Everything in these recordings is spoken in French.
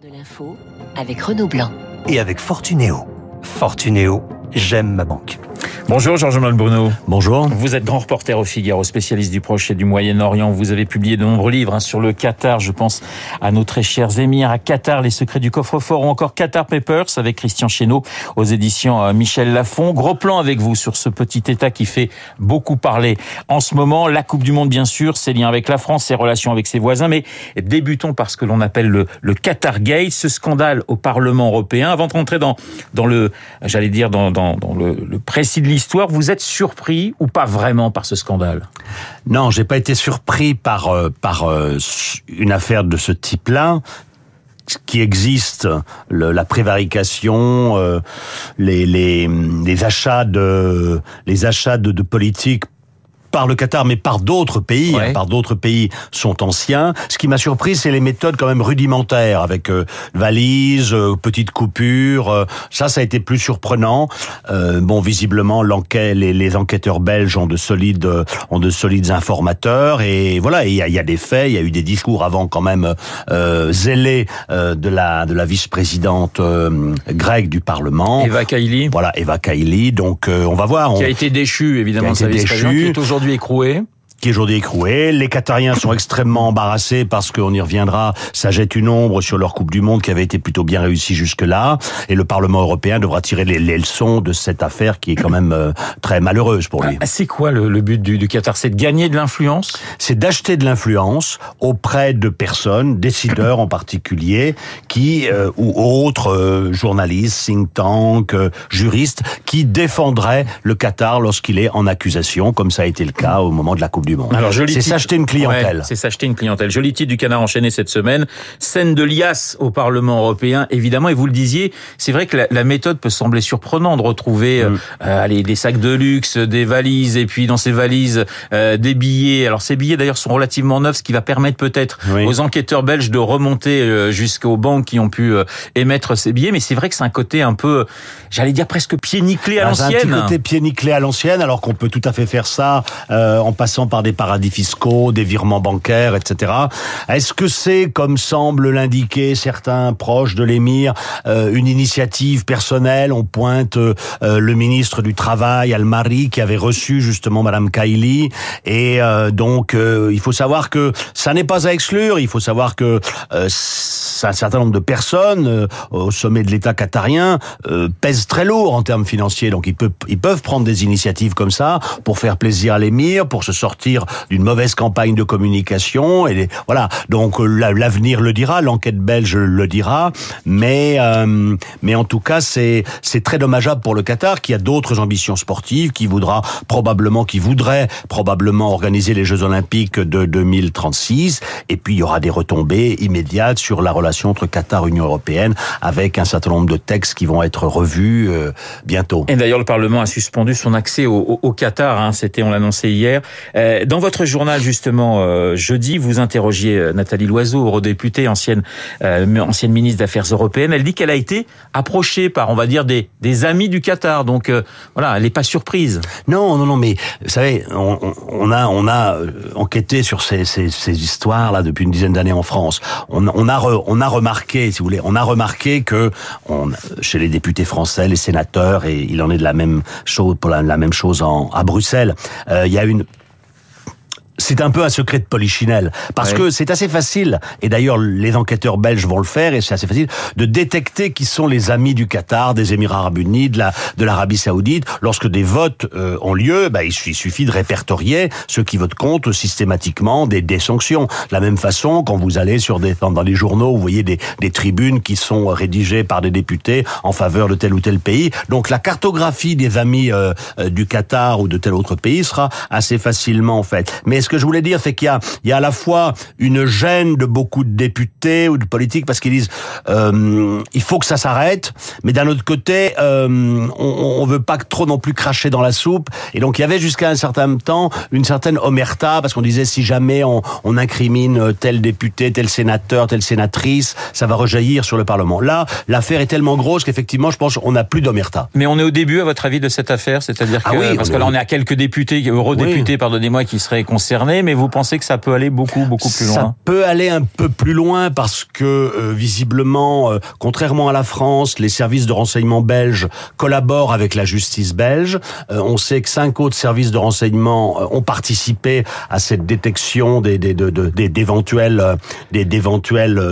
de l'info avec Renaud Blanc. Et avec Fortunéo. Fortunéo, j'aime ma banque. Bonjour Georges-Manuel Bruno. Bonjour. Vous êtes grand reporter au Figaro, spécialiste du Proche et du Moyen-Orient. Vous avez publié de nombreux livres hein, sur le Qatar. Je pense à nos très chers émirs, à Qatar, les secrets du coffre-fort ou encore Qatar Papers avec Christian Chesneau aux éditions euh, Michel Lafon. Gros plan avec vous sur ce petit État qui fait beaucoup parler en ce moment. La Coupe du Monde, bien sûr, ses liens avec la France, ses relations avec ses voisins. Mais débutons par ce que l'on appelle le, le Qatar Gate, ce scandale au Parlement européen. Avant de rentrer dans, dans le, j'allais dire, dans, dans, dans le, le précis de l'histoire, vous êtes surpris ou pas vraiment par ce scandale? Non, j'ai pas été surpris par euh, par euh, une affaire de ce type-là qui existe, la prévarication, euh, les, achats de les achats de, de politique par le Qatar, mais par d'autres pays, ouais. hein, par d'autres pays sont anciens. Ce qui m'a surpris, c'est les méthodes quand même rudimentaires, avec euh, valises, euh, petites coupures. Euh, ça, ça a été plus surprenant. Euh, bon, visiblement, l'enquête, les, les, enquêteurs belges ont de solides, ont de solides informateurs, et voilà, il y a, y a, des faits. Il y a eu des discours avant quand même euh, zélés de la de la vice-présidente grecque du Parlement, Eva Kaili. Voilà, Eva Kaili. Donc, on va voir. Qui a été déchu évidemment qui a été sa déchu. Aujourd'hui écroué qui est aujourd'hui écroué. Les Qatariens sont extrêmement embarrassés parce qu'on y reviendra, ça jette une ombre sur leur Coupe du Monde qui avait été plutôt bien réussie jusque-là. Et le Parlement européen devra tirer les, les, leçons de cette affaire qui est quand même euh, très malheureuse pour lui. Ah, c'est quoi le, le, but du, du Qatar? C'est de gagner de l'influence? C'est d'acheter de l'influence auprès de personnes, décideurs en particulier, qui euh, ou autres euh, journalistes, think tank, euh, juristes, qui défendraient le Qatar lorsqu'il est en accusation, comme ça a été le cas au moment de la Coupe du Monde. Alors, c'est s'acheter une clientèle. Ouais, c'est s'acheter une clientèle. Joli titre du canard enchaîné cette semaine. Scène de liasse au Parlement européen, évidemment. Et vous le disiez, c'est vrai que la, la, méthode peut sembler surprenante de retrouver mm. euh, allez, des sacs de luxe, des valises, et puis dans ces valises, euh, des billets. Alors ces billets d'ailleurs sont relativement neufs, ce qui va permettre peut-être oui. aux enquêteurs belges de remonter euh, jusqu'aux banques qui ont pu euh, émettre ces billets. Mais c'est vrai que c'est un côté un peu, j'allais dire presque pied nickelé à l'ancienne. Un petit côté pied nickelé à l'ancienne, alors qu'on peut tout à fait faire ça euh, en passant par des paradis fiscaux, des virements bancaires, etc. Est-ce que c'est, comme semble l'indiquer certains proches de l'émir, euh, une initiative personnelle? On pointe euh, le ministre du Travail, Al-Mari, qui avait reçu justement Madame Kaili. Et euh, donc, il faut savoir que ça n'est pas à exclure. Il faut savoir que un certain nombre de personnes au sommet de l'État qatarien pèsent très lourd en termes financiers. Donc, ils peuvent, ils peuvent prendre des initiatives comme ça pour faire plaisir à l'émir, pour se sortir d'une mauvaise campagne de communication et voilà. Donc l'avenir le dira l'enquête belge le dira. Mais euh, mais en tout cas c'est c'est très dommageable pour le Qatar qui a d'autres ambitions sportives qui voudra probablement qui voudrait probablement organiser les Jeux olympiques de 2036 et puis il y aura des retombées immédiates sur la relation entre Qatar et Union européenne avec un certain nombre de textes qui vont être revus euh, bientôt. Et d'ailleurs le Parlement a suspendu son accès au, au, au Qatar hein, c'était on l'annonçait hier. Euh, dans votre journal justement euh, jeudi, vous interrogiez Nathalie Loiseau, eurodéputée, ancienne euh, ancienne ministre d'Affaires européennes. Elle dit qu'elle a été approchée par, on va dire, des, des amis du Qatar. Donc euh, voilà, elle n'est pas surprise. Non, non, non, mais vous savez, on, on a on a enquêté sur ces, ces, ces histoires là depuis une dizaine d'années en France. On, on a re, on a remarqué, si vous voulez, on a remarqué que on, chez les députés français, les sénateurs, et il en est de la même chose pour la, la même chose en, à Bruxelles. Euh, il y a une c'est un peu un secret de polichinelle parce ouais. que c'est assez facile et d'ailleurs les enquêteurs belges vont le faire et c'est assez facile de détecter qui sont les amis du Qatar, des Émirats Arabes Unis, de la de l'Arabie Saoudite. Lorsque des votes euh, ont lieu, bah, il suffit de répertorier ceux qui votent contre systématiquement des, des sanctions. De la même façon, quand vous allez sur des dans, dans les journaux, vous voyez des, des tribunes qui sont rédigées par des députés en faveur de tel ou tel pays. Donc la cartographie des amis euh, du Qatar ou de tel autre pays sera assez facilement faite. Mais que je voulais dire, c'est qu'il y a, il y a à la fois une gêne de beaucoup de députés ou de politiques parce qu'ils disent euh, il faut que ça s'arrête, mais d'un autre côté, euh, on, on veut pas trop non plus cracher dans la soupe. Et donc il y avait jusqu'à un certain temps une certaine omerta parce qu'on disait si jamais on, on incrimine tel député, tel sénateur, telle sénatrice, ça va rejaillir sur le Parlement. Là, l'affaire est tellement grosse qu'effectivement, je pense qu'on n'a plus d'omerta. Mais on est au début, à votre avis, de cette affaire, c'est-à-dire que ah oui, parce que là, on est à quelques députés, eurodéputés, oui. pardonnez-moi, qui seraient concernés, mais vous pensez que ça peut aller beaucoup, beaucoup plus loin Ça peut aller un peu plus loin parce que, euh, visiblement, euh, contrairement à la France, les services de renseignement belges collaborent avec la justice belge. Euh, on sait que cinq autres services de renseignement ont participé à cette détection des, d'éventuels, des, d'éventuels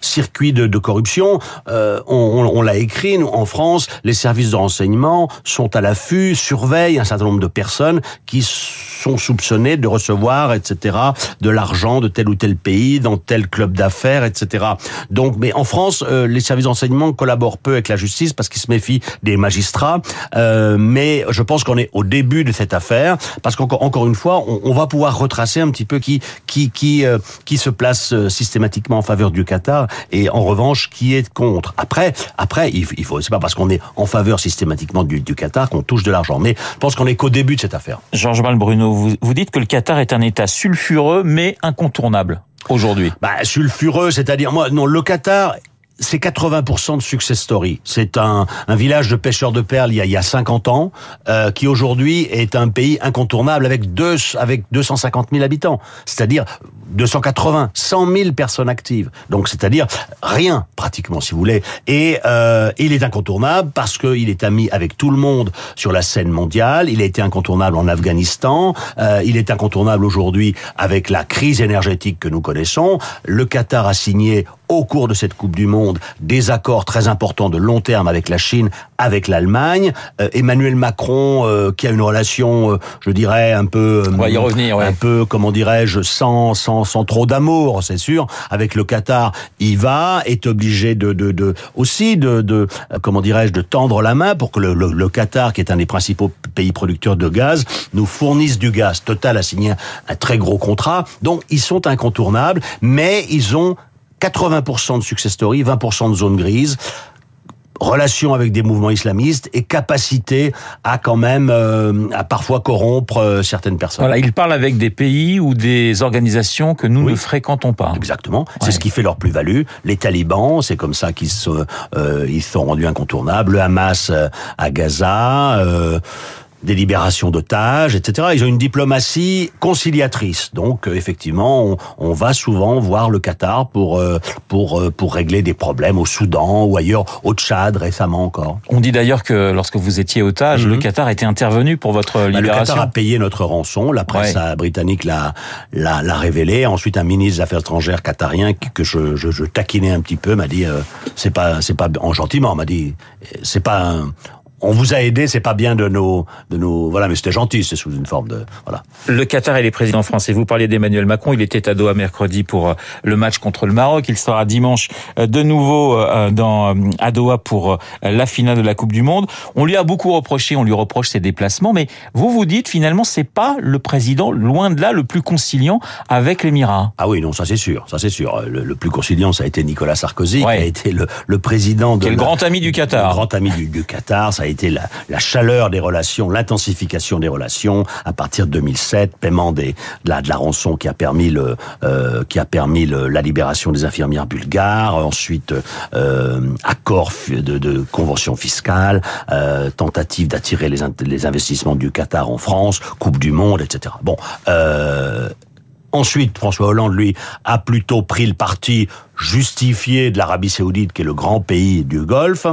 circuits de, de corruption. on, on, on l'a écrit, nous, en France, les services de renseignement sont à l'affût, surveillent un certain nombre de personnes qui sont soupçonnées de recevoir, etc., de l'argent de tel ou tel pays, dans tel club d'affaires, etc. Donc, mais en France, euh, les services d'enseignement collaborent peu avec la justice parce qu'ils se méfient des magistrats. Euh, mais je pense qu'on est au début de cette affaire parce qu'encore encore une fois, on, va pouvoir retracer un petit peu qui qui qui euh, qui se place systématiquement en faveur du Qatar et en revanche qui est contre. Après, après, il, faut c'est pas parce qu'on est en faveur systématiquement du, Qatar qu'on touche de l'argent. Mais je pense qu'on est qu'au début de cette affaire. Georges Bruno, vous, vous dites que le Qatar est un État sulfureux mais incontournable aujourd'hui. Bah, sulfureux, c'est-à-dire moi non, le Qatar c'est 80% de success story. C'est un, village de pêcheurs de perles il y a, y a 50 ans, euh, qui aujourd'hui est un pays incontournable avec, deux, avec 250 000 habitants. C'est-à-dire 280, 100 000 personnes actives. Donc c'est-à-dire rien pratiquement, si vous voulez. Et euh, il est incontournable parce qu'il est ami avec tout le monde sur la scène mondiale. Il a été incontournable en Afghanistan. Euh, il est incontournable aujourd'hui avec la crise énergétique que nous connaissons. Le Qatar a signé au cours de cette Coupe du Monde des accords très importants de long terme avec la Chine, avec l'Allemagne. Euh, Emmanuel Macron, euh, qui a une relation, euh, je dirais, un peu, On va y revenir, ouais. un peu, comment dirais-je, sans, sans, sans trop d'amour, c'est sûr. Avec le Qatar, il va, est obligé de, de, de aussi de, de comment dirais-je, de tendre la main pour que le, le, le, Qatar, qui est un des principaux pays producteurs de gaz, nous fournisse du gaz. Total a signé un très gros contrat, donc ils sont incontournables, mais ils ont 80% de success story, 20% de zone grise relation avec des mouvements islamistes et capacité à quand même euh, à parfois corrompre euh, certaines personnes. Voilà, ils parlent avec des pays ou des organisations que nous oui. ne fréquentons pas. Exactement, ouais. c'est ce qui fait leur plus-value. Les talibans, c'est comme ça qu'ils se, euh, ils sont rendus incontournables. Le Hamas euh, à Gaza. Euh, des libérations d'otages, etc. Ils ont une diplomatie conciliatrice. Donc, euh, effectivement, on, on, va souvent voir le Qatar pour euh, pour euh, pour régler des problèmes au Soudan ou ailleurs, au Tchad récemment encore. On dit d'ailleurs que lorsque vous étiez otage, mm -hmm. le Qatar était intervenu pour votre libération. Bah, le Qatar a payé notre rançon. La presse ouais. britannique l'a l'a révélé. Ensuite, un ministre des Affaires étrangères qatarien que je, je, je taquinais un petit peu m'a dit euh, c'est pas c'est pas en gentiment m'a dit c'est pas un, on vous a aidé, c'est pas bien de nos, de nos, voilà, mais c'était gentil, c'est sous une forme de, voilà. Le Qatar et les présidents français. Vous parliez d'Emmanuel Macron, il était à Doha mercredi pour euh, le match contre le Maroc. Il sera dimanche euh, de nouveau euh, dans à Doha pour la finale de la Coupe du Monde. On lui a beaucoup reproché, on lui reproche ses déplacements, mais vous vous dites finalement c'est pas le président loin de là le plus conciliant avec l'Émirat. Ah oui, non, ça c'est sûr, ça c'est sûr. Le, le, plus conciliant, ça a été Nicolas Sarkozy, ouais. qui a été le, le président de, Quel le grand ami du Qatar, le grand ami du, du Qatar. Ça a été la, chaleur des relations, l'intensification des relations à partir de 2007, paiement des, de, la, rançon qui a permis le, euh, qui a permis la libération des infirmières bulgares, ensuite euh, accord de, de, convention fiscale, euh, tentative d'attirer les, les investissements du Qatar en France, Coupe du Monde, etc. Bon. Euh, Ensuite, François Hollande, lui, a plutôt pris le parti justifié de l'Arabie Saoudite, qui est le grand pays du Golfe,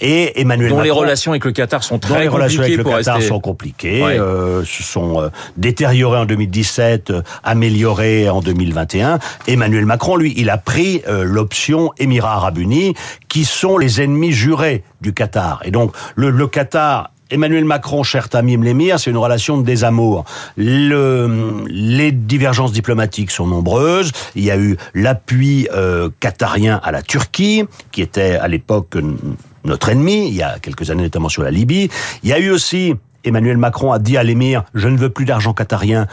et Emmanuel dont Macron, les relations avec le Qatar sont très dont les relations avec le Qatar rester... sont compliquées, ouais. euh, se sont euh, détériorées en 2017, euh, améliorées en 2021. Emmanuel Macron, lui, il a pris l'option Émirats Arabes Unis, qui sont les ennemis jurés du Qatar. Et donc, le, le Qatar Emmanuel Macron, cher Tamim l'émir, c'est une relation de désamour. Le, les divergences diplomatiques sont nombreuses. Il y a eu l'appui euh, qatarien à la Turquie, qui était à l'époque notre ennemi, il y a quelques années notamment sur la Libye. Il y a eu aussi Emmanuel Macron a dit à l'émir, je ne veux plus d'argent qatarien,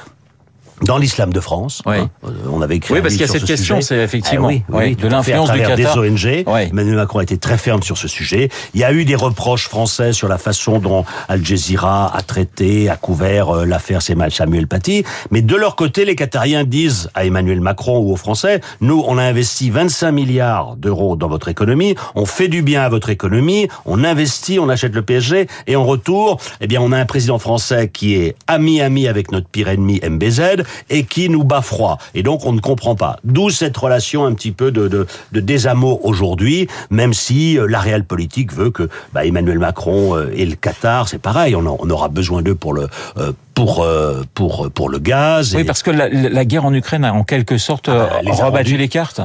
dans l'islam de France. Oui. Hein, on avait écrit oui, parce qu'il y a cette question, c'est effectivement ah, oui, oui, oui, de l'influence du Qatar. des ONG. Oui. Emmanuel Macron a été très ferme sur ce sujet. Il y a eu des reproches français sur la façon dont Al Jazeera a traité, a couvert euh, l'affaire Samuel Paty. Mais de leur côté, les Qatariens disent à Emmanuel Macron ou aux Français, nous, on a investi 25 milliards d'euros dans votre économie, on fait du bien à votre économie, on investit, on achète le PSG, et en retour, eh bien, on a un président français qui est ami-ami avec notre pire ennemi MBZ, et qui nous bat froid. Et donc on ne comprend pas. D'où cette relation un petit peu de, de, de désamour aujourd'hui, même si euh, la réelle politique veut que bah, Emmanuel Macron euh, et le Qatar, c'est pareil, on, on, aura besoin d'eux pour le euh, pour pour pour le gaz. Oui, parce que la, la, guerre en Ukraine a en quelque sorte ah, les cartes.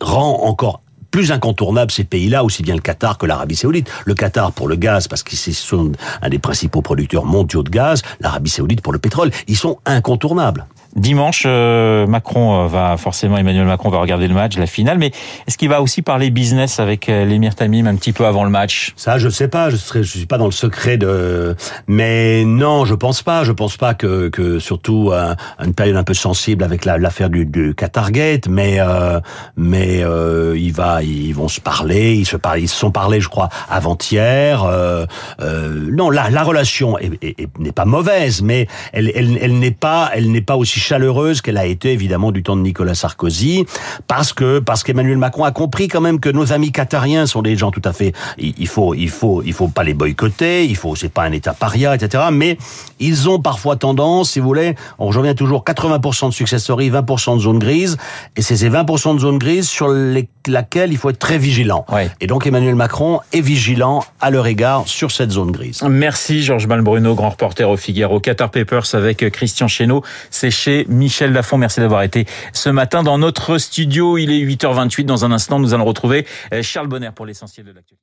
Rend encore plus incontournables ces pays-là, aussi bien le Qatar que l'Arabie Saoudite. Le Qatar pour le gaz, parce qu'ils sont un des principaux producteurs mondiaux de gaz, l'Arabie Saoudite pour le pétrole. Ils sont incontournables. Dimanche, euh, Macron euh, va forcément Emmanuel Macron va regarder le match, la finale, mais est-ce qu'il va aussi parler business avec euh, l'émir Tamim un petit peu avant le match? Ça, je sais pas. Je serai, je suis pas dans le secret de. Mais non, je pense pas. Je pense pas que, que surtout à une période un peu sensible avec l'affaire du, du Qatargate, mais euh, mais euh, va, ils vont se parler. Ils se parlent, ils se sont parlé, je crois, avant-hier. Euh, non, la, la relation n'est pas mauvaise, mais elle, elle, elle n'est pas, elle n'est pas aussi chaleureuse qu'elle a été évidemment du temps de Nicolas Sarkozy, parce que parce qu'Emmanuel Macron a compris quand même que nos amis qatariens sont des gens tout à fait. Il faut il faut il faut pas les boycotter, il faut c'est pas un État paria, etc. Mais ils ont parfois tendance, si vous voulez, on revient toujours 80% de success story, 20% de zone grise, et c'est ces 20% de zone grise sur les, laquelle il faut être très vigilant. Et donc Emmanuel Macron est vigilant à leur égard sur cette zone grise. Merci Georges Malbruno, grand reporter au Figaro. Qatar Papers avec Christian Chesneau, c'est chez Michel Lafont. Merci d'avoir été ce matin dans notre studio. Il est 8h28. Dans un instant, nous allons retrouver euh, Charles Bonner pour l'essentiel de l'actualité.